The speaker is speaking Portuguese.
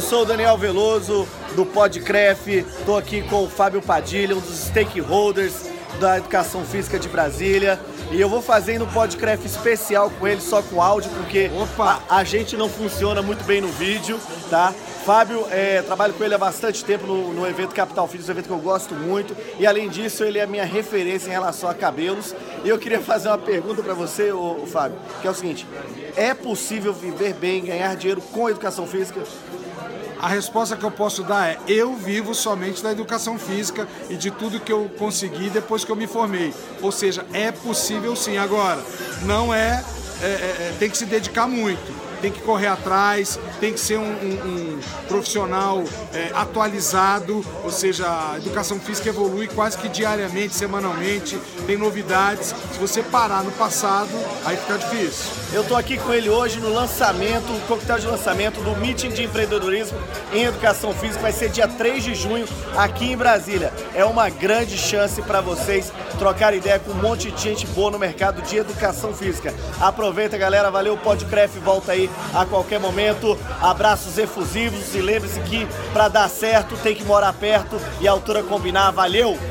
Eu sou o Daniel Veloso, do Podcref. Estou aqui com o Fábio Padilha, um dos stakeholders da Educação Física de Brasília. E eu vou fazendo um podcast especial com ele, só com áudio, porque a, a, gente não funciona muito bem no vídeo, tá? Fábio, é, trabalho com ele há bastante tempo no, no evento Capital Fitness, um evento que eu gosto muito. E além disso, ele é minha referência em relação a cabelos. E eu queria fazer uma pergunta para você, ô, ô, Fábio, que é o seguinte: é possível viver bem, ganhar dinheiro com educação física? A resposta que eu posso dar é: eu vivo somente da educação física e de tudo que eu consegui depois que eu me formei. Ou seja, é possível sim. Agora, não é, é, é, é tem que se dedicar muito tem que correr atrás, tem que ser um, um, um profissional é, atualizado, ou seja, a educação física evolui quase que diariamente, semanalmente, tem novidades. Se você parar no passado, aí fica difícil. Eu estou aqui com ele hoje no lançamento, o coquetel de lançamento do Meeting de Empreendedorismo em Educação Física, vai ser dia 3 de junho aqui em Brasília. É uma grande chance para vocês trocar ideia com um monte de gente boa no mercado de educação física. Aproveita, galera, valeu, o Podcref volta a qualquer momento. Abraços efusivos e lembre-se que para dar certo tem que morar perto e a altura combinar. Valeu!